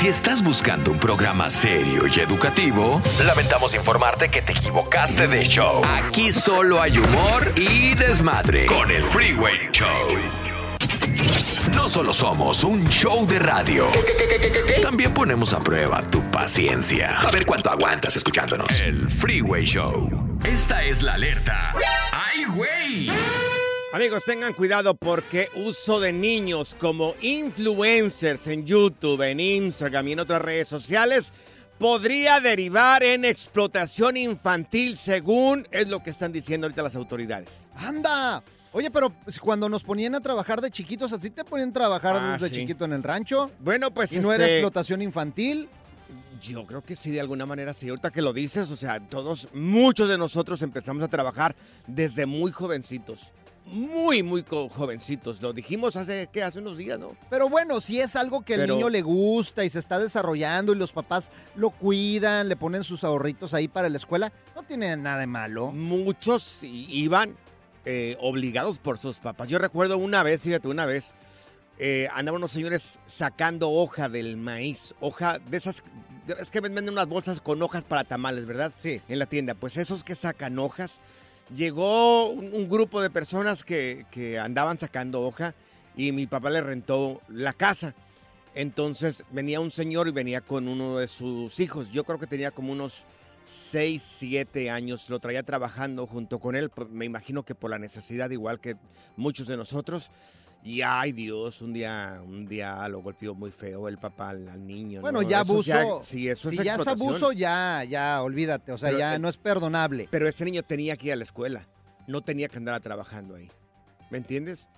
Si estás buscando un programa serio y educativo, lamentamos informarte que te equivocaste de show. Aquí solo hay humor y desmadre con el Freeway Show. No solo somos un show de radio, también ponemos a prueba tu paciencia. A ver cuánto aguantas escuchándonos. El Freeway Show. Esta es la alerta. ¡Ay, güey! Amigos, tengan cuidado porque uso de niños como influencers en YouTube, en Instagram y en otras redes sociales podría derivar en explotación infantil, según es lo que están diciendo ahorita las autoridades. ¡Anda! Oye, pero cuando nos ponían a trabajar de chiquitos, ¿así te ponían a trabajar Ah, desde sí. chiquito en el rancho? Bueno, pues ¿Y no era este, explotación infantil? Yo creo que sí, de alguna manera sí. Ahorita que lo dices, o sea, todos, muchos de nosotros empezamos a trabajar desde muy jovencitos. Muy, muy jovencitos. Lo dijimos hace, ¿qué? Hace unos días, ¿no? Pero bueno, si es algo que Pero- niño le gusta y se está desarrollando y los papás lo cuidan, le ponen sus ahorritos ahí para la escuela, no tiene nada de malo. Muchos iban eh, obligados por sus papás. Yo recuerdo una vez, fíjate, una vez, eh, andaban unos señores sacando hoja del maíz. Hoja de esas, es que venden unas bolsas con hojas para tamales, ¿verdad? Sí. En la tienda. Pues esos que sacan hojas. Llegó un, grupo de personas que, que andaban sacando hoja y mi papá le rentó la casa. Entonces venía un señor y venía con uno de sus hijos. Yo creo que tenía como unos 6, 7 años. Lo traía trabajando junto con él. Me imagino que por la necesidad, igual que muchos de nosotros. Y ay Dios, un día, un día lo golpeó muy feo el papá al, al niño. Bueno, ¿no? ya Eso abuso. sí, eso si es ya es abuso, ya, ya, olvídate. O sea, Pero, ya eh, no es perdonable. Pero ese niño tenía que ir a la escuela. No tenía que andar trabajando ahí. ¿Me entiendes?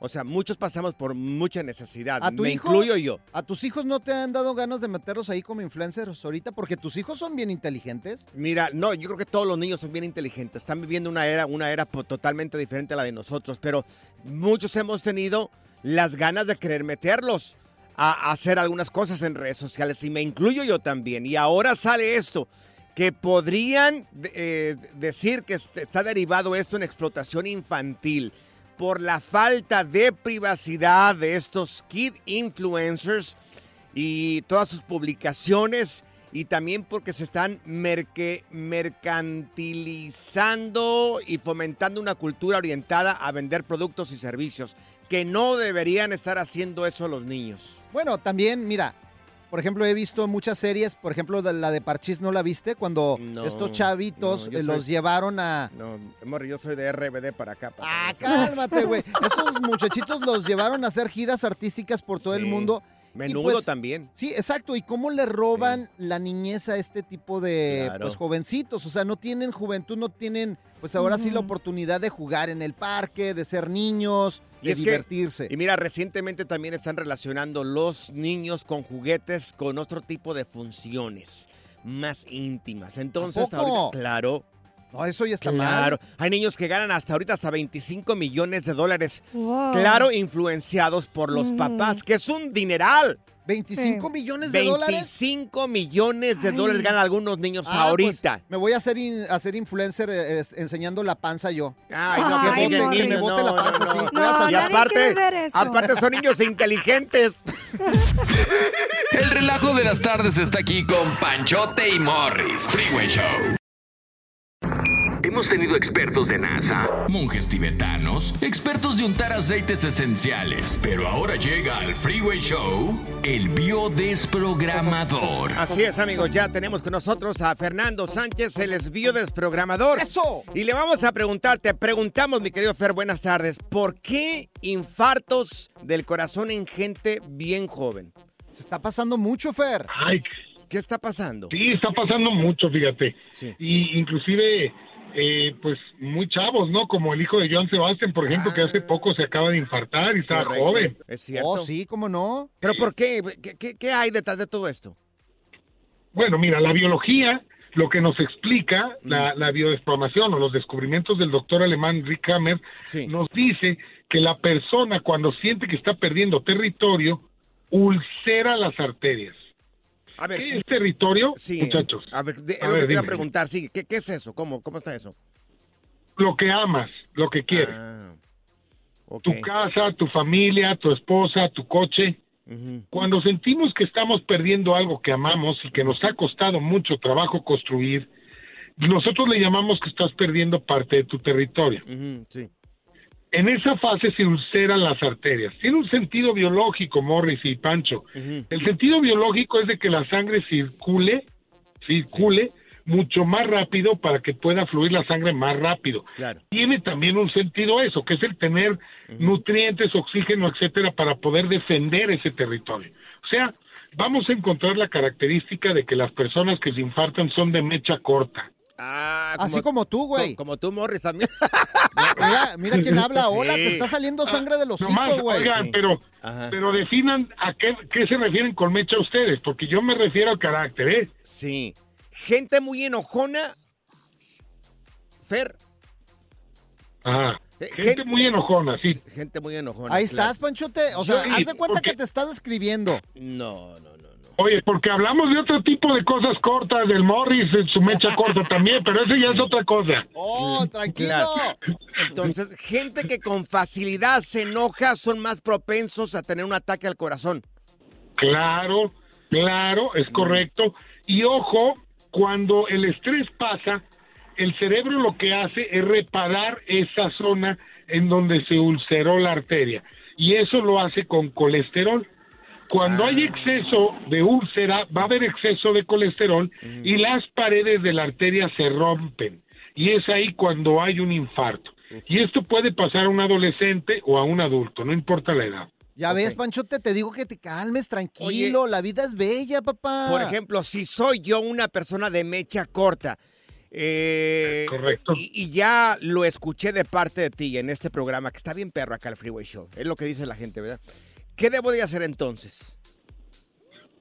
O sea, muchos pasamos por mucha necesidad. ¿A tu Me hijo? incluyo yo. ¿A tus hijos no te han dado ganas de meterlos ahí como influencers ahorita? Porque tus hijos son bien inteligentes. Mira, no, yo creo que todos los niños son bien inteligentes. Están viviendo una era, una era totalmente diferente a la de nosotros. Pero muchos hemos tenido las ganas de querer meterlos a, a hacer algunas cosas en redes sociales. Y me incluyo yo también. Y ahora sale esto. Que podrían eh, decir que est- está derivado esto en explotación infantil por la falta de privacidad de estos kid influencers y todas sus publicaciones y también porque se están merque- mercantilizando y fomentando una cultura orientada a vender productos y servicios que no deberían estar haciendo eso los niños. Bueno, también, mira, por ejemplo, he visto muchas series, por ejemplo, de- la de Parchís, ¿no la viste? Cuando No, estos chavitos no, eh, soy- los llevaron a... No, Morri, yo soy de RBD para acá. para Ah, eso. cálmate, güey. Esos muchachitos los llevaron a hacer giras artísticas por todo el mundo. Menudo pues, también. Sí, exacto. ¿Y cómo le roban la niñez a este tipo de Claro. pues, jovencitos? O sea, no tienen juventud, no tienen, pues ahora sí la oportunidad de jugar en el parque, de ser niños, Y de es que- divertirse. Y mira, recientemente también están relacionando los niños con juguetes con otro tipo de funciones más íntimas. Entonces, ahorita, claro, No, eso ya está claro. mal. Hay niños que ganan hasta ahorita hasta 25 millones de dólares. Wow. Claro, influenciados por los papás, que es un dineral. 25 Sí. millones de dólares. 25 millones de dólares ganan algunos niños Ah, ahorita. pues, me voy a hacer, in- a hacer influencer eh, es- enseñando la panza yo. Ay, no, Ay, que niños, Que me bote la panza, sí. No, y aparte, aparte son niños inteligentes. El relajo de las tardes está aquí con Panchote y Morris. Freeway Show. Hemos tenido expertos de NASA, monjes tibetanos, expertos de untar aceites esenciales, pero ahora llega al Freeway Show el biodesprogramador. Así es, amigos, ya tenemos con nosotros a Fernando Sánchez, el es biodesprogramador. ¡Eso! Y le vamos a preguntar, te preguntamos, mi querido Fer, buenas tardes, ¿por qué infartos del corazón en gente bien joven? Se está pasando mucho, Fer. Ay, ¿Qué está pasando? sí, está pasando mucho, fíjate. Sí. Y inclusive, eh, pues, muy chavos, ¿no? Como el hijo de John Sebastian, por ejemplo, que hace poco se acaba de infartar y estaba Correcto, joven. Es cierto. Oh, sí, ¿cómo no? ¿Pero por qué? ¿Qué, qué, qué hay detrás de todo esto? Bueno, mira, la biología, lo que nos explica Mm. la, la o los descubrimientos del doctor alemán Rick Hammer, Sí. nos dice que la persona cuando siente que está perdiendo territorio, ulcera las arterias. A ver, ¿Qué es territorio, sí. muchachos? A ver, de- A lo ver, que te iba a preguntar, sí. ¿Qué, qué es eso? ¿Cómo, ¿Cómo está eso? Lo que amas, lo que quieres. Ah, tu casa, tu familia, tu esposa, tu coche. Cuando sentimos que estamos perdiendo algo que amamos y que nos ha costado mucho trabajo construir, nosotros le llamamos que estás perdiendo parte de tu territorio. Sí. En esa fase se ulceran las arterias. Tiene un sentido biológico, Morris y Pancho. El sentido biológico es de que la sangre circule, circule mucho más rápido para que pueda fluir la sangre más rápido Claro. tiene también un sentido eso, que es el tener nutrientes, oxígeno, etcétera, para poder defender ese territorio. O sea, vamos a encontrar la característica de que las personas que se infartan son de mecha corta. Ah, Así como tú, güey. Como tú, Morris, también. Mira, mira quién habla. Hola, Sí. te está saliendo sangre de los hocico, güey. oigan, Sí. pero, Ajá. pero definan a qué, qué se refieren con mecha ustedes, porque yo me refiero al carácter, ¿eh? Sí. Gente muy enojona. Fer. Ajá. Eh, Gente gen- muy enojona, sí. Gente muy enojona. Ahí claro. estás, Panchote. O sea, Sí, haz de cuenta porque- que te estás describiendo. No, no. Oye, porque hablamos de otro tipo de cosas cortas, del Morris, en su mecha corta también, pero eso ya es otra cosa. Oh, tranquilo. Claro. Entonces, gente que con facilidad se enoja son más propensos a tener un ataque al corazón. Claro, claro, es correcto. Y ojo, cuando el estrés pasa, el cerebro lo que hace es reparar esa zona en donde se ulceró la arteria. Y eso lo hace con colesterol. Cuando hay exceso de úlcera, va a haber exceso de colesterol y las paredes de la arteria se rompen. Y es ahí cuando hay un infarto. Y esto puede pasar a un adolescente o a un adulto, no importa la edad. Ya ves, Panchote, te digo que te calmes, tranquilo. La vida es bella, papá. Por ejemplo, si soy yo una persona de mecha corta, eh, Correcto. Y, y ya lo escuché de parte de ti en este programa, que está bien perro acá el Freeway Show, es lo que dice la gente, ¿verdad? ¿Qué debo de hacer entonces?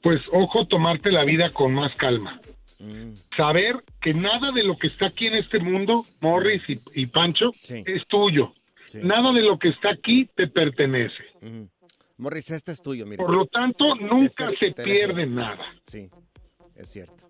Pues ojo, tomarte la vida con más calma. Mm, Saber que nada de lo que está aquí en este mundo, Morris y, y Pancho, Sí. es tuyo. Sí. Nada de lo que está aquí te pertenece. Morris, este es tuyo, mira. Por lo tanto, nunca Este se teléfono. pierde nada. Sí, es cierto.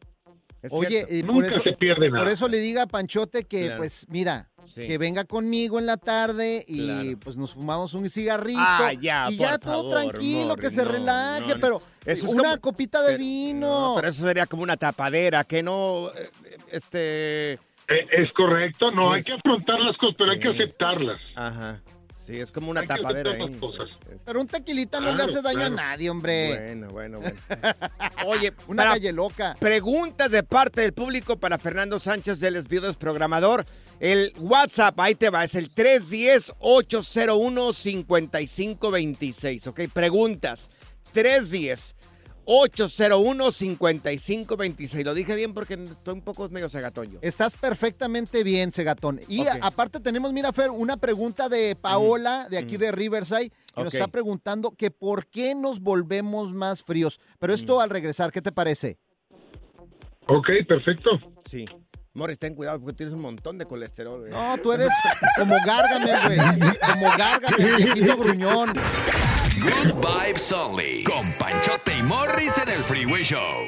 Es Oye, cierto. y por Nunca eso, se pierde nada. por eso le diga a Panchote que, Claro. pues, mira, Sí. que venga conmigo en la tarde y Claro. pues nos fumamos un cigarrito. Ah, ya, y por ya todo tranquilo, que se no, relaje, no, no. pero Eso es una como- copita de Pero- vino. no, pero eso sería como una tapadera, que no, eh, este, Eh, es correcto, no, Sí, hay que afrontar las cosas, pero hay que aceptarlas. ajá, Sí, es como una Hay tapadera ahí. cosas. Pero un tequilita no le hace daño claro. a nadie, hombre. Bueno, bueno, bueno. Oye, Una calle loca. preguntas de parte del público para Fernando Sánchez del Espíritu Programador. El WhatsApp, ahí te va, es el 310-801-5526. Ok, preguntas. 310-801-5526. Lo dije bien porque estoy un poco medio segatón yo. Estás perfectamente bien, Segatón. Y aparte tenemos, mira, Fer, una pregunta de Paola, de aquí de Riverside, que nos está preguntando que por qué nos volvemos más fríos. Pero esto al regresar, ¿qué te parece? Ok, perfecto. Sí. Morris, ten cuidado porque tienes un montón de colesterol. güey. No, tú eres como Gárgame, güey. Como Gárgame, viejito gruñón. Good Vibes Only. Con Panchote y Morris en el Freeway Show.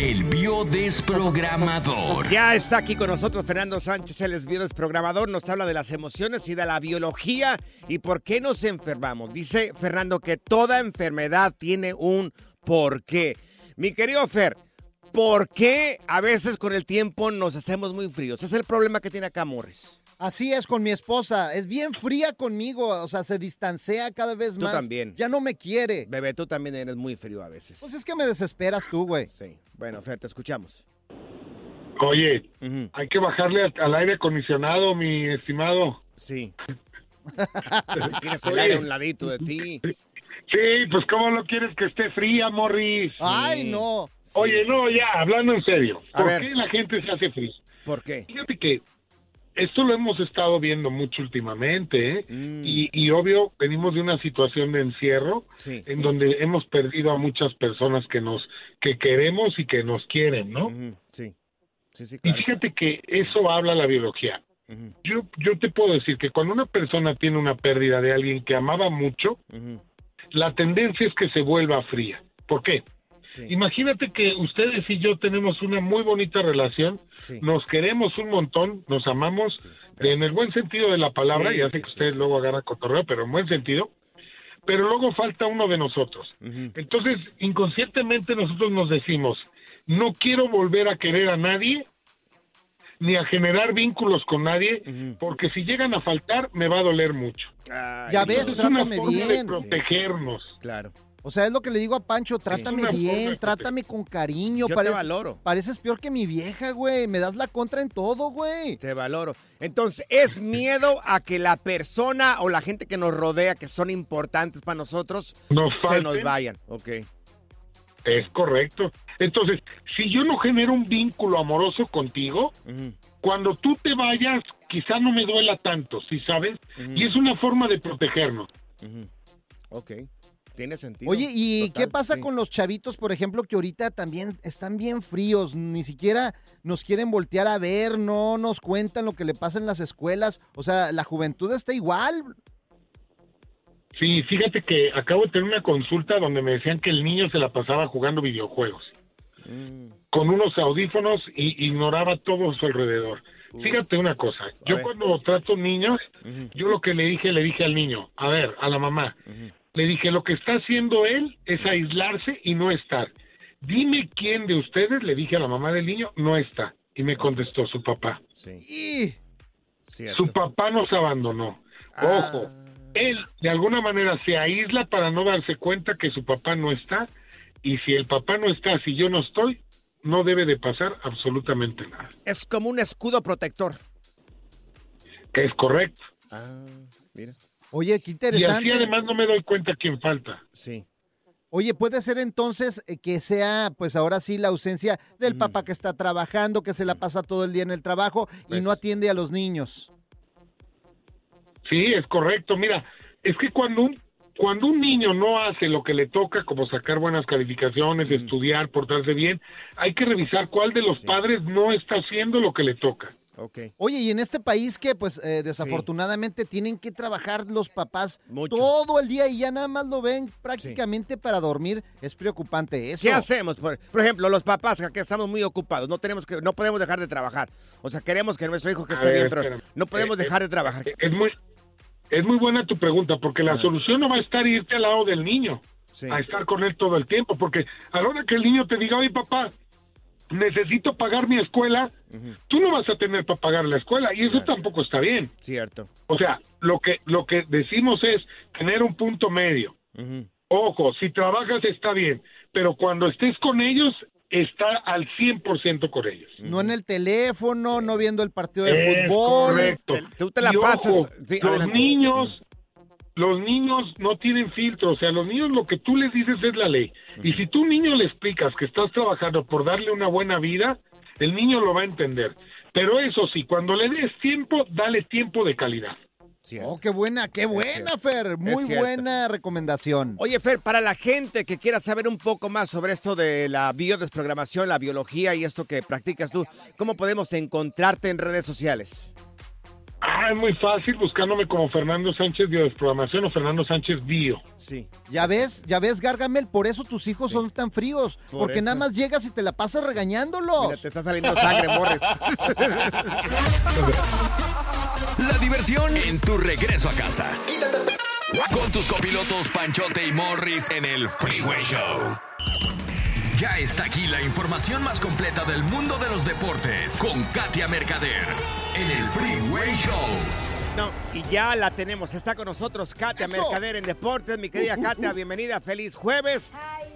El biodesprogramador. Ya está aquí con nosotros Fernando Sánchez, el programador. Nos habla de las emociones y de la biología y por qué nos enfermamos. Dice Fernando que toda enfermedad tiene un porqué. Mi querido Fer, ¿por qué a veces con el tiempo nos hacemos muy fríos? Es el problema que tiene acá Morris. Así es con mi esposa. Es bien fría conmigo. O sea, se distancia cada vez Tú más. también. Ya no me quiere. Bebé, tú también eres muy frío a veces. Pues es que me desesperas tú, güey. Sí. Bueno, Fer, te escuchamos. Oye, hay que bajarle al, al aire acondicionado, mi estimado. Sí. Tienes el Oye. aire a un ladito de ti. Sí, pues ¿cómo lo quieres que esté fría, Morris? Ay, no. Sí, Oye, sí, no, sí. ya, hablando en serio. A ¿Por ver. qué la gente se hace fría? ¿Por qué? Fíjate que esto lo hemos estado viendo mucho últimamente, ¿eh? Mm. Y, y obvio, venimos de una situación de encierro Sí. en donde hemos perdido a muchas personas que nos que queremos y que nos quieren, ¿no? Sí. Sí, sí, Y fíjate que eso habla la biología. Yo, yo te puedo decir que cuando una persona tiene una pérdida de alguien que amaba mucho, la tendencia es que se vuelva fría. ¿Por qué? Sí, Imagínate que ustedes y yo tenemos una muy bonita relación, sí. nos queremos un montón, nos amamos, Sí, en el buen sentido de la palabra, Sí, ya sé sí, que sí, ustedes sí. luego agarran cotorreo, pero en buen sentido, pero luego falta uno de nosotros. Entonces, inconscientemente nosotros nos decimos, no quiero volver a querer a nadie, ni a generar vínculos con nadie, porque si llegan a faltar, me va a doler mucho. Ay, Ya ves, es una forma de bien. protegernos. Claro. O sea, es lo que le digo a Pancho, trátame bien, trátame con cariño. Yo te valoro. Pareces peor que mi vieja, güey. Me das la contra en todo, güey. Te valoro. Entonces, ¿es miedo a que la persona o la gente que nos rodea, que son importantes para nosotros, Nos se falten. nos vayan? Ok. Es correcto. Entonces, si yo no genero un vínculo amoroso contigo, cuando tú te vayas, quizá no me duela tanto, ¿sí sabes? Y es una forma de protegernos. ujú. Ok. Tiene sentido. Oye, ¿y Total, qué pasa sí. con los chavitos, por ejemplo, que ahorita también están bien fríos? Ni siquiera nos quieren voltear a ver, no nos cuentan lo que le pasa en las escuelas. O sea, la juventud está igual. Sí, fíjate que acabo de tener una consulta donde me decían que el niño se la pasaba jugando videojuegos. con unos audífonos y ignoraba todo a su alrededor. Fíjate una cosa, yo ver. cuando trato niños, yo lo que le dije, le dije al niño, a ver, a la mamá, le dije, lo que está haciendo él es aislarse y no estar. Dime quién de ustedes, le dije a la mamá del niño, no está. Y me contestó su papá. Sí, cierto. Su papá nos abandonó. Ah. Ojo, él de alguna manera se aísla para no darse cuenta que su papá no está. Y si el papá no está, si yo no estoy, no debe de pasar absolutamente nada. Es como un escudo protector. Que es correcto. Ah, mira. oye, qué Y interesante. así además no me doy cuenta quién falta. Sí. Oye, puede ser entonces eh, que sea, pues ahora sí, la ausencia del papá que está trabajando, que se la pasa todo el día en el trabajo y Pues- no atiende a los niños. Sí, es correcto. Mira, es que cuando un cuando un niño no hace lo que le toca, como sacar buenas calificaciones, estudiar, portarse bien, hay que revisar cuál de los padres no está haciendo lo que le toca. Ok. Oye, y en este país que pues eh, desafortunadamente tienen que trabajar los papás Mucho. todo el día y ya nada más lo ven prácticamente para dormir, es preocupante eso. ¿Qué hacemos? Por, por ejemplo, los papás que estamos muy ocupados, no tenemos que, no podemos dejar de trabajar. O sea, queremos que nuestro hijo que esté bien, pero no podemos Eh, dejar eh, de trabajar. Es muy, es muy buena tu pregunta, porque la solución no va a estar irte al lado del niño, Sí. a estar con él todo el tiempo, porque a la hora que el niño te diga, oye papá, necesito pagar mi escuela, tú no vas a tener para pagar la escuela, y eso tampoco está bien. Cierto. O sea, lo que, lo que decimos es tener un punto medio. Ojo, si trabajas está bien, pero cuando estés con ellos, está al 100% con ellos. No en el teléfono, no viendo el partido de Es fútbol. correcto. Te- tú te la Y ojo, pasas. Sí, los adelante. niños, los niños no tienen filtro, o sea, los niños lo que tú les dices es la ley. Y si tú niño le explicas que estás trabajando por darle una buena vida, el niño lo va a entender. Pero eso sí, cuando le des tiempo, dale tiempo de calidad. Cierto. Oh, qué buena, qué buena, Fer. Muy buena recomendación. Oye, Fer, para la gente que quiera saber un poco más sobre esto de la biodesprogramación, la biología y esto que practicas tú, ¿cómo podemos encontrarte en redes sociales? Ah, es muy fácil buscándome como Fernando Sánchez Biodesprogramación o Fernando Sánchez Bio. Sí. Ya ves, ya ves, Gargamel, por eso tus hijos son tan fríos. Por porque eso. nada más llegas y te la pasas regañándolos. Mira, te está saliendo sangre, Morris. La diversión en tu regreso a casa. Con tus copilotos Panchote y Morris en el Freeway Show. Ya está aquí la información más completa del mundo de los deportes con Katia Mercader en el Freeway Show. No, y ya la tenemos. Está con nosotros Katia Eso. Mercader en Deportes. Mi querida Katia, bienvenida. Feliz jueves.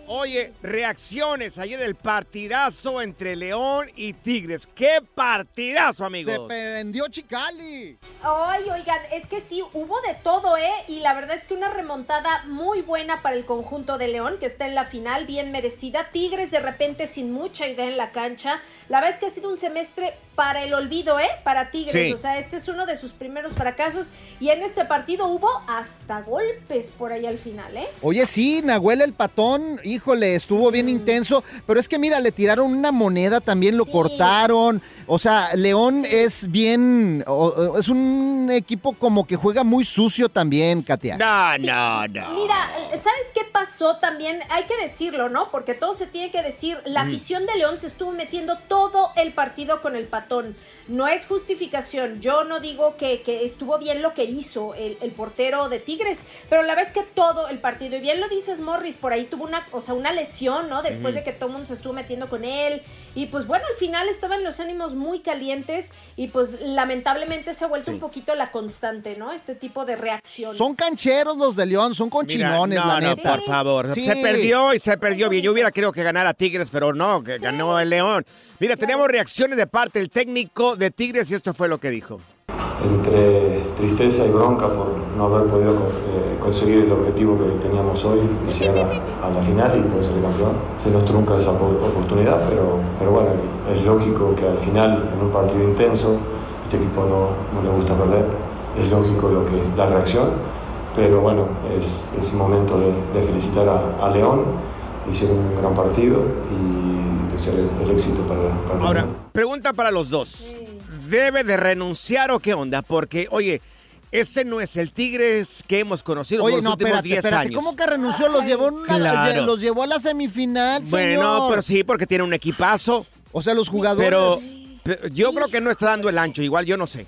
Oye, reacciones ayer el partidazo entre León y Tigres. ¡Qué partidazo, Se amigos! prendió Chicali. Ay, oigan, es que sí, hubo de todo, ¿eh? Y la verdad es que una remontada muy buena para el conjunto de León, que está en la final, bien merecida. Tigres de repente sin mucha idea en la cancha. La verdad es que ha sido un semestre para el olvido, ¿eh? Para Tigres. Sí. O sea, este es uno de sus primeros fracasos. Y en este partido hubo hasta golpes por ahí al final, ¿eh? Oye, sí, Nahuel el patón, híjole, estuvo bien intenso, pero es que mira, le tiraron una moneda, también lo Sí. cortaron. O sea, León Sí. es bien, o- es un equipo como que juega muy sucio también, Katia. No, no, no. Mira, ¿sabes qué pasó también? Hay que decirlo, ¿no? Porque todo se tiene que decir. La afición de León se estuvo metiendo todo el partido con el patón. No es justificación. Yo no digo que, que estuvo bien lo que hizo el, el portero de Tigres, pero la es que todo el partido, y bien lo dices Morris, por ahí tuvo una, o sea, una lesión, ¿no? Después de que todo el mundo se estuvo metiendo con él. Y pues bueno, al final estaban los ánimos muy calientes y pues lamentablemente se ha vuelto un poquito la constante, ¿no? Este tipo de reacciones. Son cancheros los de León, son Mira, conchinones, no, la no, neta. por favor. Sí. Se perdió y se perdió bien. Yo hubiera querido que ganara Tigres, pero no, que ganó el León. Mira, tenemos reacciones de parte del técnico de Tigres y esto fue lo que dijo. entre tristeza y bronca por no haber podido eh, conseguir el objetivo que teníamos hoy llegar a, a la final y poder ser campeón. Se nos trunca esa po- oportunidad, pero, pero bueno, es lógico que al final, en un partido intenso, este equipo no, no le gusta perder, es lógico lo que, la reacción, pero bueno, es, es momento de, de felicitar a, a León, hicieron un gran partido y el, éxito para, para Ahora, pregunta para los dos. ¿Debe de renunciar o qué onda? Porque, oye, ese no es el Tigres que hemos conocido Oye, por los no, últimos espérate, 10 espérate. años. ¿Cómo que renunció? Los llevó, a una- Claro. los llevó a la semifinal, Bueno, señor. pero sí, porque tiene un equipazo. O sea, los jugadores. Pero, pero yo creo que no está dando el ancho, igual yo no sé.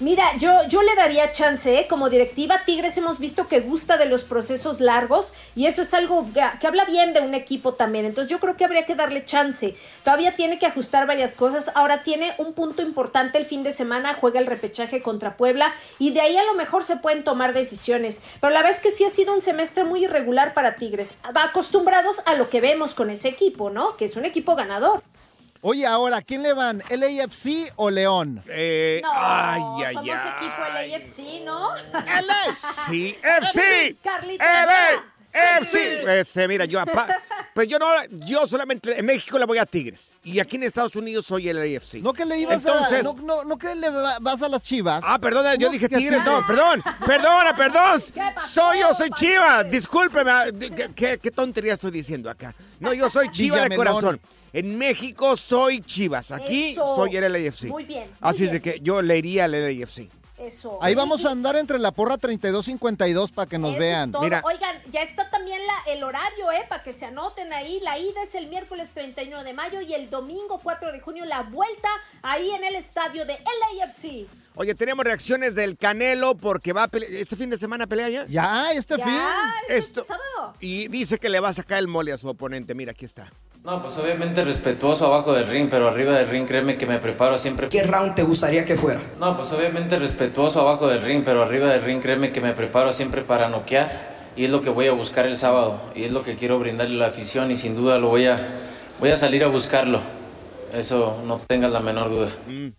Mira, yo, yo le daría chance, ¿eh? Como directiva, Tigres hemos visto que gusta de los procesos largos y eso es algo que, que habla bien de un equipo también. Entonces yo creo que habría que darle chance. Todavía tiene que ajustar varias cosas. Ahora tiene un punto importante el fin de semana, juega el repechaje contra Puebla y de ahí a lo mejor se pueden tomar decisiones. Pero la verdad es que sí ha sido un semestre muy irregular para Tigres. Acostumbrados a lo que vemos con ese equipo, ¿no? Que es un equipo ganador. Oye, ahora, ¿quién le van? ¿LAFC o León? Eh, No, ay, ay, somos ay. equipo LAFC, ¿no? Sí, FC. Carlita. FC. Este, mira, yo apa- pues yo no, yo solamente en México le voy a Tigres y aquí en Estados Unidos soy el AFC. ¿No que le ibas Entonces, a... No, no, no que le va- vas a las chivas? Ah, perdona, yo ¿Cómo dije Tigres, no, perdón, perdona, perdón. ¿Qué pasó, Soy yo, soy Paquete? Chiva, discúlpeme, ah, ¿qué, qué, qué tontería estoy diciendo acá? No, yo soy Chiva de corazón. En México soy Chivas, aquí Eso. soy el LAFC. Muy bien, muy Así es de que yo le iría al LAFC. Eso. Ahí vamos a andar entre la porra 32-52 para que nos eso vean. Mira. Oigan, ya está también la, el horario, ¿eh? Para que se anoten ahí. La ida es el miércoles 31 de mayo y el domingo 4 de junio la vuelta ahí en el estadio de LAFC. Oye, tenemos reacciones del Canelo porque va a pelear, este fin de semana pelea ya. Ya, este fin. Ya, es Esto- el sábado. Y dice que le va a sacar el mole a su oponente. Mira, aquí está. No, pues obviamente respetuoso abajo del ring, pero arriba del ring créeme que me preparo siempre. ¿Qué round te gustaría que fuera? No, pues obviamente respetuoso abajo del ring, pero arriba del ring créeme que me preparo siempre para noquear y es lo que voy a buscar el sábado y es lo que quiero brindarle a la afición y sin duda lo voy a voy a salir a buscarlo. Eso no tengas la menor duda.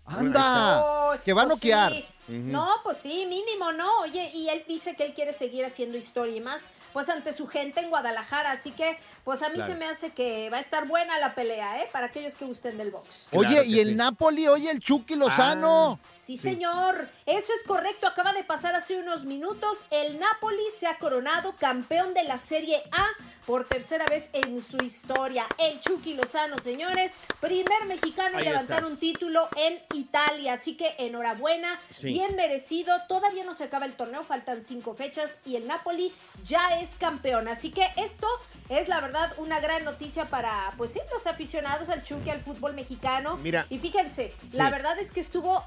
Anda, Oh, que va a pues noquear. sí. No, pues sí, mínimo, ¿no? Oye, y él dice que él quiere seguir haciendo historia y más, pues ante su gente en Guadalajara. Así que, pues a mí Claro. se me hace que va a estar buena la pelea, ¿eh? Para aquellos que gusten del box. Oye, Claro y el sí. Napoli, oye, el Chucky Lozano. Sí, señor. Eso es correcto. Acaba de pasar hace unos minutos. El Napoli se ha coronado campeón de la Serie A por tercera vez en su historia. El Chucky Lozano, señores. Primer mexicano en levantar está. un título en Italia. Así que enhorabuena. Sí. Bien merecido. Todavía no se acaba el torneo. Faltan cinco fechas. Y el Napoli ya es campeón. Así que esto es la verdad una gran noticia para, pues sí, los aficionados al Chucky, al fútbol mexicano. Mira. Y fíjense, la verdad es que estuvo,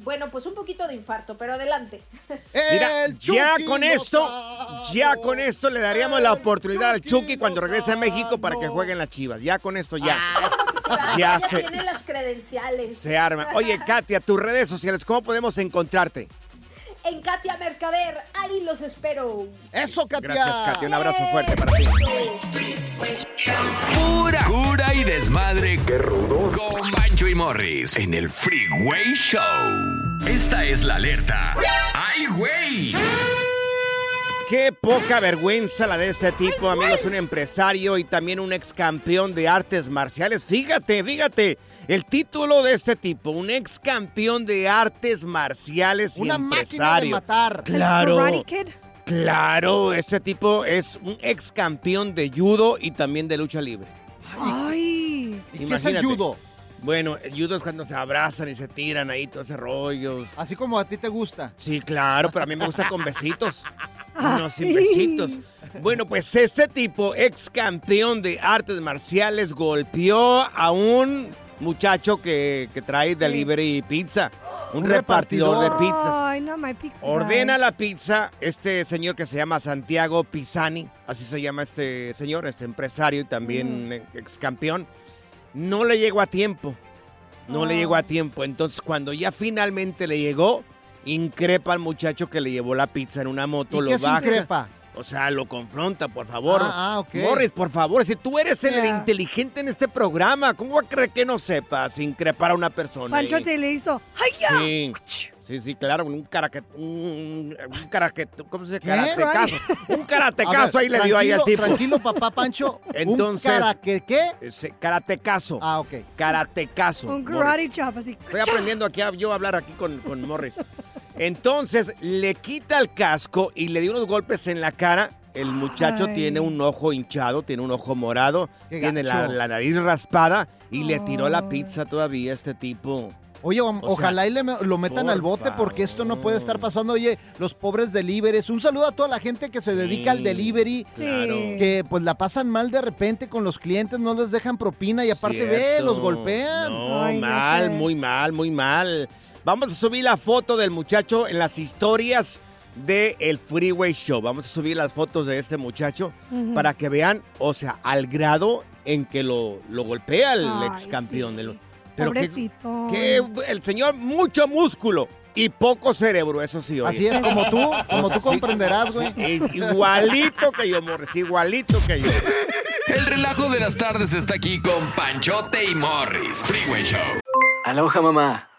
bueno, pues un poquito de infarto, pero adelante. Mira, El ya con esto, ya con esto le daríamos la oportunidad al Chucky cuando regrese a México para que jueguen las chivas. Ya con esto, ya. Ya, Ya se- tienen las credenciales. Se arma. Oye, Katia, tus redes sociales, ¿cómo podemos encontrarte? En Katia Mercader, ahí los espero. Eso, Katia. Gracias, Katia. Un abrazo fuerte para ti. Pura cura y desmadre. Qué rudos. Con Bancho y Morris en el Freeway Show. Esta es la alerta. ¡Ay, güey! Qué poca vergüenza la de este tipo, amigos, un empresario y también un ex campeón de artes marciales. Fíjate, fíjate, el título de este tipo, un ex campeón de artes marciales y Una máquina de empresario. matar. Claro. Claro, este tipo es un ex campeón de judo y también de lucha libre. Ay. ¿Y qué es el Imagínate. judo? Bueno, el judo es cuando se abrazan y se tiran ahí, todo ese rollo. Así como a ti te gusta. Sí, claro, pero a mí me gusta con besitos. Ah, Unos sin besitos. Bueno, pues este tipo, ex campeón de artes marciales, golpeó a un muchacho que, que trae delivery pizza. Un, Un repartidor, de pizzas. Ay, no, my pizza. Ordena la pizza este señor que se llama Santiago Pisani, así se llama este señor, este empresario y también ex campeón. No le llegó a tiempo, no le llegó a tiempo. Entonces cuando ya finalmente le llegó, increpa al muchacho que le llevó la pizza en una moto, ¿Y lo qué se baja. increpa? O sea, lo confronta, por favor. Ah, ah, ok. Morris, por favor, si tú eres el Yeah. inteligente en este programa, ¿cómo va a creer que no sepas increpar a una persona? Pancho te le hizo. ¡Ay, ya! Sí, sí, sí, claro, un karaque, un, un karaque, ¿cómo se dice? Karatecazo. Un karatecazo ver, ahí le dio ahí al tipo. Tranquilo, papá Pancho. Entonces- ¿Un cara que qué? Ese karatecazo. Ah, ok. Karatecazo. Un karate chop así. Estoy aprendiendo aquí a yo a hablar aquí con, con Morris. Entonces le quita el casco y le dio unos golpes en la cara. El muchacho Ay. tiene un ojo hinchado, tiene un ojo morado, Qué tiene la, nariz raspada y le tiró la pizza todavía a este tipo. Oye, o- O sea, ojalá y le lo metan al bote porque esto no puede estar pasando. Oye, los pobres deliveries. Un saludo a toda la gente que se dedica al delivery. claro. Que pues la pasan mal de repente con los clientes, no les dejan propina y aparte ve, Cierto. los golpean. No, mal, muy mal, muy mal. Vamos a subir la foto del muchacho en las historias de el Freeway Show. Vamos a subir las fotos de este muchacho para que vean, o sea, al grado en que lo, lo golpea el Ay, ex campeón. sí. del- pero Pobrecito. que el señor, mucho músculo y poco cerebro, eso sí. oye. Así es, como tú, como tú Sí. comprenderás, güey. Igualito que yo, Morris, igualito que yo. El relajo de las tardes está aquí con Panchote y Morris. Freeway Show. Aloha mamá.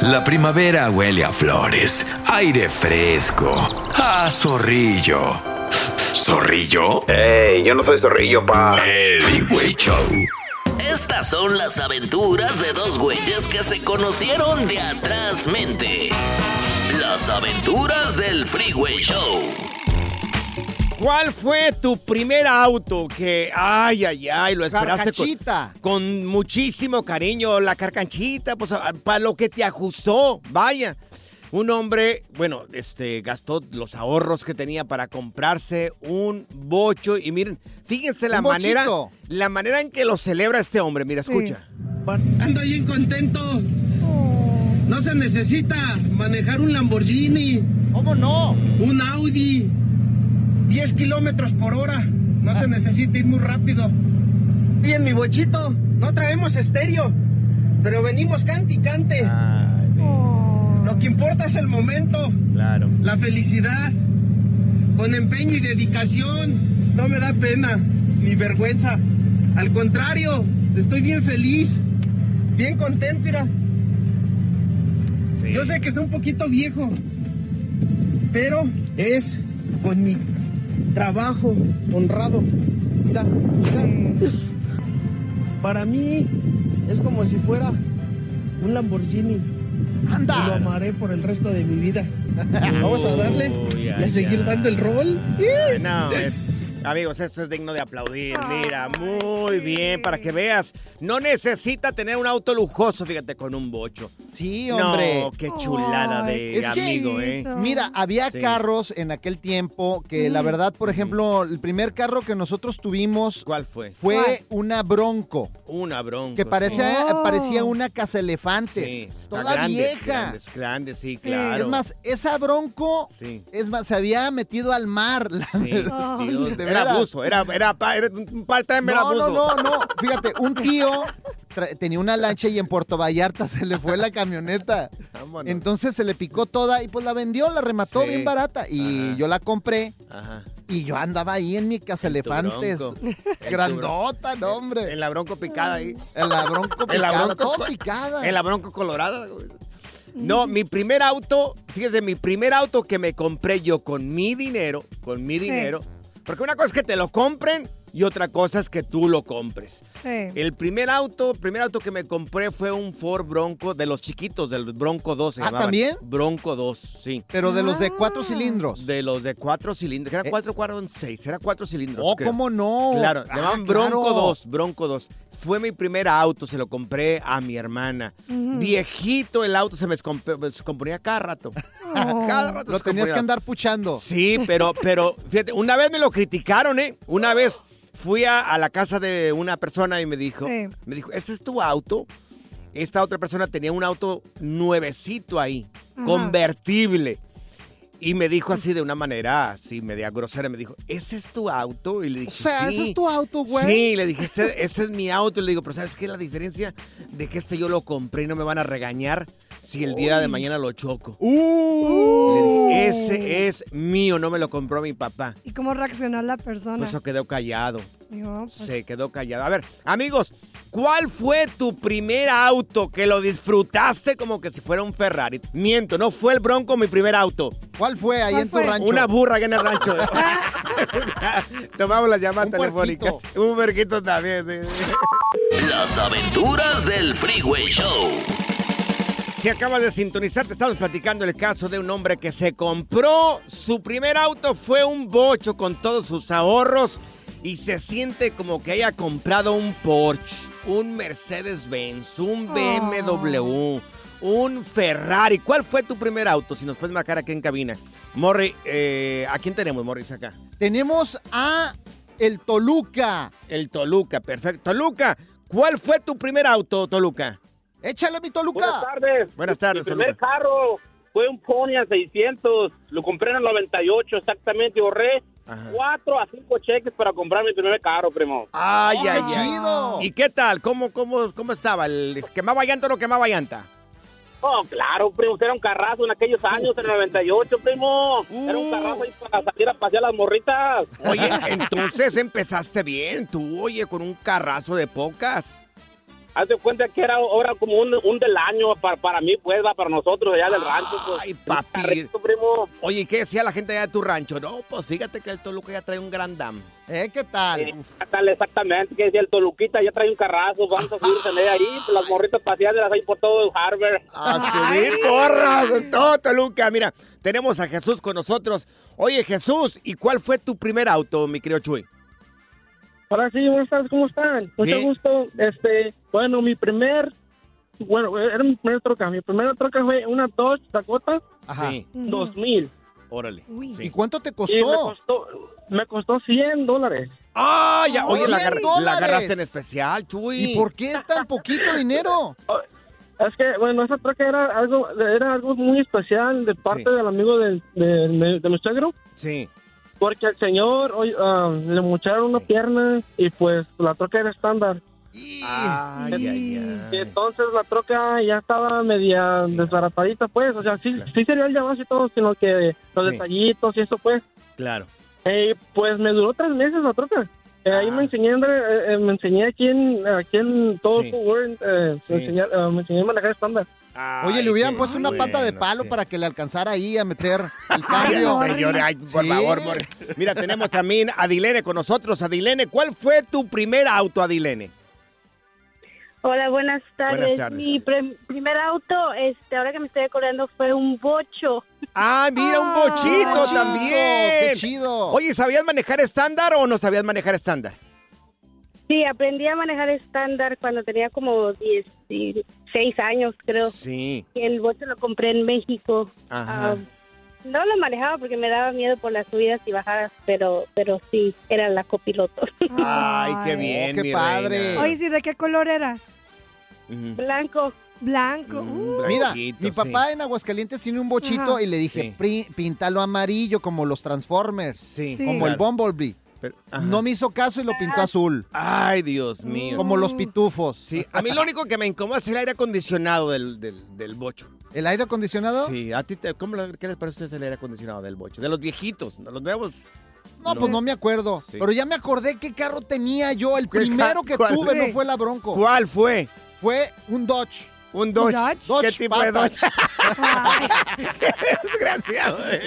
La primavera huele a flores, aire fresco, a zorrillo. ¿Zorrillo? ¡Ey! Yo no soy zorrillo, pa. El Freeway Show. Estas son las aventuras de dos güeyes que se conocieron de atrás mente. Las aventuras del Freeway Show. ¿Cuál fue tu primer auto que, ay, ay, ay, lo esperaste Carcanchita. con, con muchísimo cariño? La carcanchita, pues para lo que te ajustó, vaya. Un hombre, bueno, este, gastó los ahorros que tenía para comprarse un bocho y miren, fíjense la manera, la manera en que lo celebra este hombre. Mira, escucha. Ando bien contento. No se necesita manejar un Lamborghini. ¿Cómo no? Un Audi. 10 kilómetros por hora. No se necesita ir muy rápido. Y en mi bochito no traemos estéreo. Pero venimos cante y cante. Lo que importa es el momento. Claro. La felicidad. Con empeño y dedicación. No me da pena ni vergüenza. Al contrario, estoy bien feliz. Bien contento, mira. Yo sé que está un poquito viejo. Pero es con mi trabajo honrado. Mira, mira. Para mí es como si fuera un Lamborghini. ¡Anda! Y lo amaré por el resto de mi vida. Vamos a darle y a seguir dando el rol. No, es, amigos, esto es digno de aplaudir. Mira, muy bien, para que veas. No necesita tener un auto lujoso, fíjate, con un bocho. Sí, hombre. No, qué chulada de Es que, amigo, ¿eh? Mira, había Sí. carros en aquel tiempo que la verdad, por ejemplo, el primer carro que nosotros tuvimos ¿Cuál fue? fue una Bronco. Una bronca. Que parecía, Oh. parecía una casa elefantes. Toda vieja. Grande, grande, sí, claro. Es más, esa Bronco, Sí. es más, se había metido al mar. la Sí, verdad. Dios, De era abuso, era, era, pa- era un part-time, era No, abuso. no, no, no. Fíjate, un tío tenía una lancha y en Puerto Vallarta se le fue la camioneta. Vámonos. Entonces se le picó toda y pues la vendió, la remató Sí. bien barata. Y yo la compré Ajá. y yo andaba ahí en mi casa elefantes. Grandota, no, hombre. En la bronco picada ahí. En la bronco En la picada, bronco, todo picada. En la bronco colorada. güey. No, mi primer auto, fíjese, mi primer auto que me compré yo con mi dinero, con mi dinero, porque una cosa es que te lo compren y otra cosa es que tú lo compres. Sí. El primer auto, el primer auto que me compré fue un Ford Bronco de los chiquitos, del Bronco 2. se Ah, llamaban. ¿también? Bronco 2, sí. Pero de los de cuatro cilindros. De los de cuatro cilindros. Era cuatro, cuatro, seis. Era cuatro cilindros. Eh. Oh, creo. ¿cómo no? Claro, Ah, llamaban claro. Bronco 2, Bronco 2. Fue mi primer auto, se lo compré a mi hermana. Viejito el auto, se me descomp- me descomponía cada rato. Cada rato Lo tenías que andar puchando. Sí, pero, pero, fíjate, una vez me lo criticaron, ¿eh? Una vez fui a, a la casa de una persona y me dijo, Sí. me dijo, ¿ese es tu auto? esta otra persona tenía un auto nuevecito ahí, Ajá. convertible. Y me dijo así de una manera así media grosera, me dijo, ¿ese es tu auto? Y le dije, O sea, "Sí". ese es tu auto, güey. Sí, le dije, ese, ese es mi auto. Y le digo, pero ¿sabes qué? La diferencia de que este yo lo compré y no me van a regañar si el día de mañana lo choco. Le dije, ese es mío, no me lo compró mi papá. ¿Y cómo reaccionó la persona? Por eso quedó callado. Pues, Se quedó callado. A ver, amigos, ¿cuál fue tu primer auto que lo disfrutaste como que si fuera un Ferrari? Miento, no fue el Bronco mi primer auto. ¿Cuál fue ahí ¿Cuál en tu rancho? Una burra que en el rancho. Tomamos las llamadas telefónicas. puerquito. Un verquito también. sí, sí. Las aventuras del Freeway Show. Si acabas de sintonizar, te estamos platicando el caso de un hombre que se compró su primer auto, fue un bocho con todos sus ahorros y se siente como que haya comprado un Porsche, un Mercedes-Benz, un BMW, un Ferrari. ¿Cuál fue tu primer auto? Si nos puedes marcar aquí en cabina. Morri, eh, ¿a quién tenemos, Morris, acá? Tenemos a el Toluca. El Toluca, perfecto. Toluca, ¿cuál fue tu primer auto, Toluca? Échale mi Toluca. Buenas tardes. Buenas tardes, Mi primer Toluca. carro fue un Pony a 600. Lo compré en el 98 exactamente. Ahorré Ajá. cuatro a cinco cheques para comprar mi primer carro, primo. Ay, ¡Qué ay, ay. chido! ¿Y qué tal? ¿Cómo, cómo, cómo estaba? ¿El ¿Quemaba llanta o no quemaba llanta? Oh, claro, primo. Era un carrazo en aquellos años, en el 98, primo. Era un Uh. carrazo ahí para salir a pasear las morritas. Oye, entonces empezaste bien, tú, oye, con un carrazo de pocas. Haz de cuenta que era ahora como un, un del año para, para mí, pues, para nosotros allá del rancho. Pues. Ay, papi. carrito, primo. Oye, ¿y ¿qué decía la gente allá de tu rancho? No, pues fíjate que el Toluca ya trae un gran dam. ¿Eh? ¿Qué tal? Eh, tal, exactamente, que decía el Toluquita, ya trae un carrazo, vamos a subirse en él ahí, pues, las morritas paseándolas ahí por todo el Harvard. A subir porras, todo Toluca. Mira, tenemos a Jesús con nosotros. Oye, Jesús, ¿y cuál fue tu primer auto, mi querido Chuy? Hola, sí, buenas tardes, ¿cómo están? Mucho Bien. gusto. Este, bueno, mi primer, bueno, era mi primer troca. Mi primera troca fue una Dodge Dakota Ajá. Sí, 2000. órale. ¿Y cuánto te Y me costó? costó, me costó 100 dólares. Ah, ya, oye, la, ¡Cien agar- la dólares! agarraste en especial, Chuy. ¿Y por qué tan poquito dinero? Es que, bueno, esa troca era algo, era algo muy especial de parte Sí. del amigo de, de, de mi suegro. Sí. Porque al señor hoy, ah, le mocharon una pierna y pues la troca era estándar. Ay, ay, Y entonces la troca ya estaba media Sí. desbaratadita, pues. O sea, sí, Claro. sí sería el llamado y todo, sino que los Sí. detallitos y eso, pues. Claro. Eh, pues me duró tres meses la troca. Eh, ahí Ah. me enseñé, a andar, eh, eh, me enseñé aquí en, aquí en todo Sí. Worth, eh, me, enseñé, me enseñé a manejar estándar. Oye, le hubieran qué puesto una pata de palo sí. para que le alcanzara ahí a meter el Ay, cambio. señores, ay, por Sí. favor, Morri. Mira, tenemos también a Adilene con nosotros. Adilene, ¿cuál fue tu primer auto, Adilene? Hola, buenas tardes. Buenas tardes. Mi pre- primer auto, este, ahora que me estoy acordando, fue un bocho. Ah, mira, un Ah, bochito bochito, también. ¡Qué chido! Oye, ¿sabías manejar estándar o no sabías manejar estándar? Sí, aprendí a manejar estándar cuando tenía como 16 años, creo. Sí. Y el bocho lo compré en México. Ajá. Ah, no lo manejaba porque me daba miedo por las subidas y bajadas, pero, pero sí, era la copiloto. Ay, qué bien, qué mi padre. reina. Oye, sí, ¿de qué color era? Blanco. Blanco. Mm, Uh, Mira, mi sí. papá en Aguascalientes tiene un bochito Ajá. y le dije, Sí. "Pri- píntalo amarillo como los Transformers, Sí, Sí. como el. Bumblebee. Pero-. No me hizo caso y lo pintó azul, Ay, Dios mío. como los pitufos. Sí, a mí lo único que me incomoda es el aire acondicionado del, del, del bocho. ¿El aire acondicionado? Sí, a ti, te, ¿cómo, ¿qué les parece a ustedes el aire acondicionado del bocho? De los viejitos, de los nuevos. No, pues no me acuerdo. Sí. Pero ya me acordé qué carro tenía yo. El ¿Qué primero que tuve no Sí. fue la Bronco. ¿Cuál fue? Fue un Dodge. Un Dodge. Dodge? ¿Qué Dodge tipo de. Dodge? Desgraciado. eh.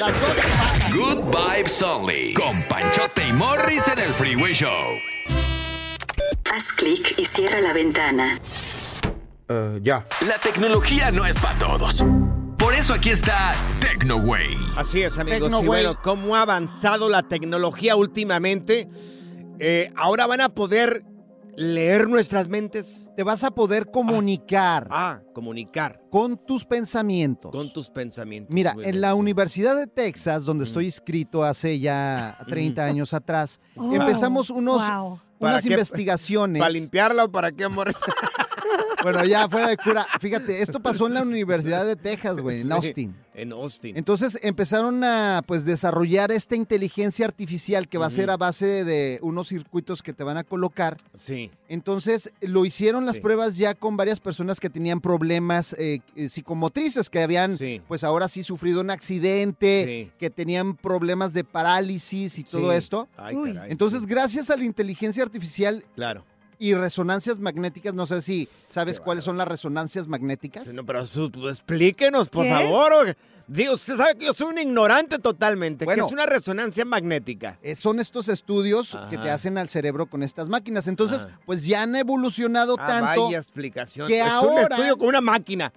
Good Vibes Only. Con Panchote y Morris en el Freeway Show. Haz clic y cierra la ventana. ya. La tecnología no es para todos. Por eso aquí está TecnoWay. Así es, amigos. Y bueno, cómo ha avanzado la tecnología últimamente. Eh, ahora van a poder leer nuestras mentes. Te vas a poder comunicar Ah, comunicar con tus pensamientos. con tus pensamientos. Mira, en bien, la sí. Universidad de Texas, donde Mm. estoy inscrito hace ya 30 años atrás, Oh, empezamos unos, wow. ¿Para unas qué? investigaciones. ¿Para limpiarla o para qué, amor? Bueno, ya fuera de cura. Fíjate, esto pasó en la Universidad de Texas, güey, en Sí, Austin. En Austin. Entonces empezaron a pues desarrollar esta inteligencia artificial que va a ser a base de unos circuitos que te van a colocar. Sí. Entonces lo hicieron las Sí. pruebas ya con varias personas que tenían problemas eh, eh, psicomotrices, que habían pues ahora sí sufrido un accidente, que tenían problemas de parálisis y todo Sí. esto. Ay, caray, Entonces gracias a la inteligencia artificial Claro. Y resonancias magnéticas, no sé si sabes cuáles son las resonancias magnéticas. No, pero su- tú explíquenos, por ¿Qué favor. Digo, usted sabe que yo soy un ignorante totalmente. Bueno. que es una resonancia magnética? Eh, son estos estudios que te hacen al cerebro con estas máquinas. Entonces, pues ya han evolucionado Ah, tanto. vaya explicación. que es un ahora- estudio con una máquina.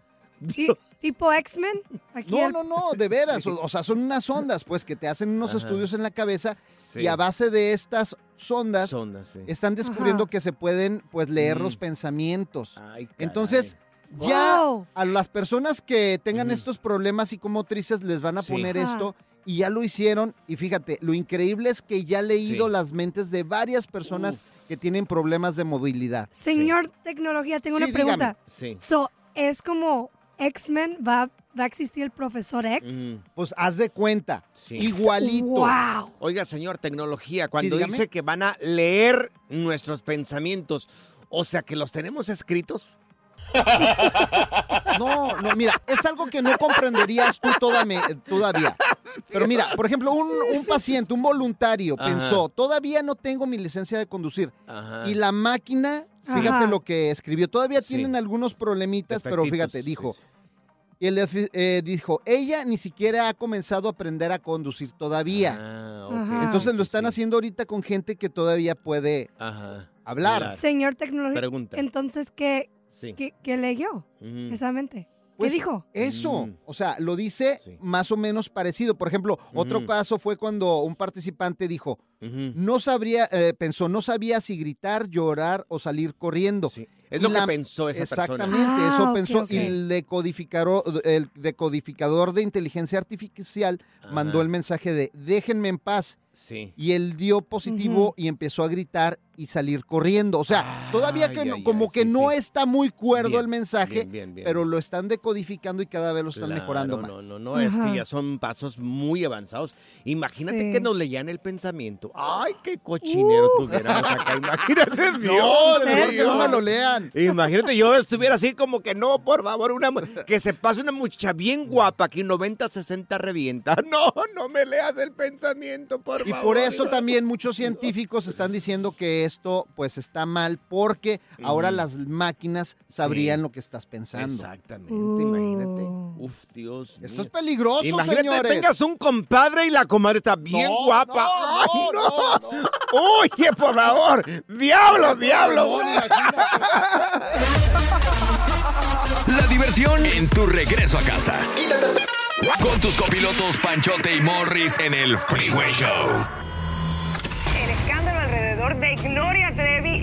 ¿Tipo X-Men? No, no, no, de veras. O, o sea, son unas ondas, pues, que te hacen unos Ajá. estudios en la cabeza Sí. y a base de estas sondas, Sondas, sí. están descubriendo Ajá. que se pueden, pues, leer Mm. los pensamientos. Ay. Entonces, ya Wow. a las personas que tengan estos problemas psicomotrices les van a Sí. poner Ajá. esto y ya lo hicieron. Y fíjate, lo increíble es que ya he leído Sí. las mentes de varias personas que tienen problemas de movilidad. Señor Tecnología, tengo Sí, una pregunta. dígame. Sí. So, ¿es como X-Men? ¿Va, ¿Va a existir el profesor X? Pues haz de cuenta, Sí. igualito. Wow. Oiga, señor, tecnología, cuando dice que van a leer nuestros pensamientos, o sea, que los tenemos escritos. No, no, mira, es algo que no comprenderías tú toda me- todavía. Pero mira, por ejemplo, un, un paciente, un voluntario Ajá. pensó, todavía no tengo mi licencia de conducir. Ajá. Y la máquina, fíjate Ajá. lo que escribió, todavía Sí. tienen algunos problemitas, pero fíjate, sí, dijo, sí. Y el defi- eh, dijo, ella ni siquiera ha comenzado a aprender a conducir todavía. Ah, ok. Ajá. Entonces Sí, lo están sí. haciendo ahorita con gente que todavía puede Ajá. hablar. Señor Tecnología. Pregunta. Entonces, ¿qué, Sí. qué, qué leyó esa mente? Pues, ¿Qué dijo? Eso, Mm. o sea, lo dice Sí. más o menos parecido. Por ejemplo, otro caso fue cuando un participante dijo, no sabría, eh, pensó, no sabía si gritar, llorar o salir corriendo. Sí. Es lo que pensó esa persona. Exactamente, Ah, eso ok, pensó. Y el decodificador, el decodificador de inteligencia artificial mandó el mensaje de déjenme en paz. Sí. Y él dio positivo y empezó a gritar y salir corriendo. O sea, todavía que Ay, no- ay, como que sí, no sí. está muy cuerdo Bien, el mensaje, bien, bien, bien. pero lo están decodificando y cada vez lo están Claro, mejorando más. No, no, no, es que ya son pasos muy avanzados. Imagínate Sí. que nos leían el pensamiento. Ay, qué cochinero Uh. tuviéramos acá. Imagínate, Dios. No, ¿en mejor que no me Dios. lo lean. Imagínate, yo estuviera así como que no, por favor, una que se pase una muchacha bien guapa que 90, 60 revienta. No, no me leas el pensamiento, por Y favor. por eso también muchos científicos están diciendo que esto pues está mal porque ahora las máquinas sabrían Sí. lo que estás pensando. Exactamente, imagínate. Uh. Uf, Dios mío. Esto es peligroso, Imagínate señores. tengas un compadre y la comadre está bien No, guapa. no, Ay, no, no. Oye, por favor. Diablo, diablo. La diversión en tu regreso a casa. Con tus copilotos Panchote y Morris en el Freeway Show. El escándalo alrededor de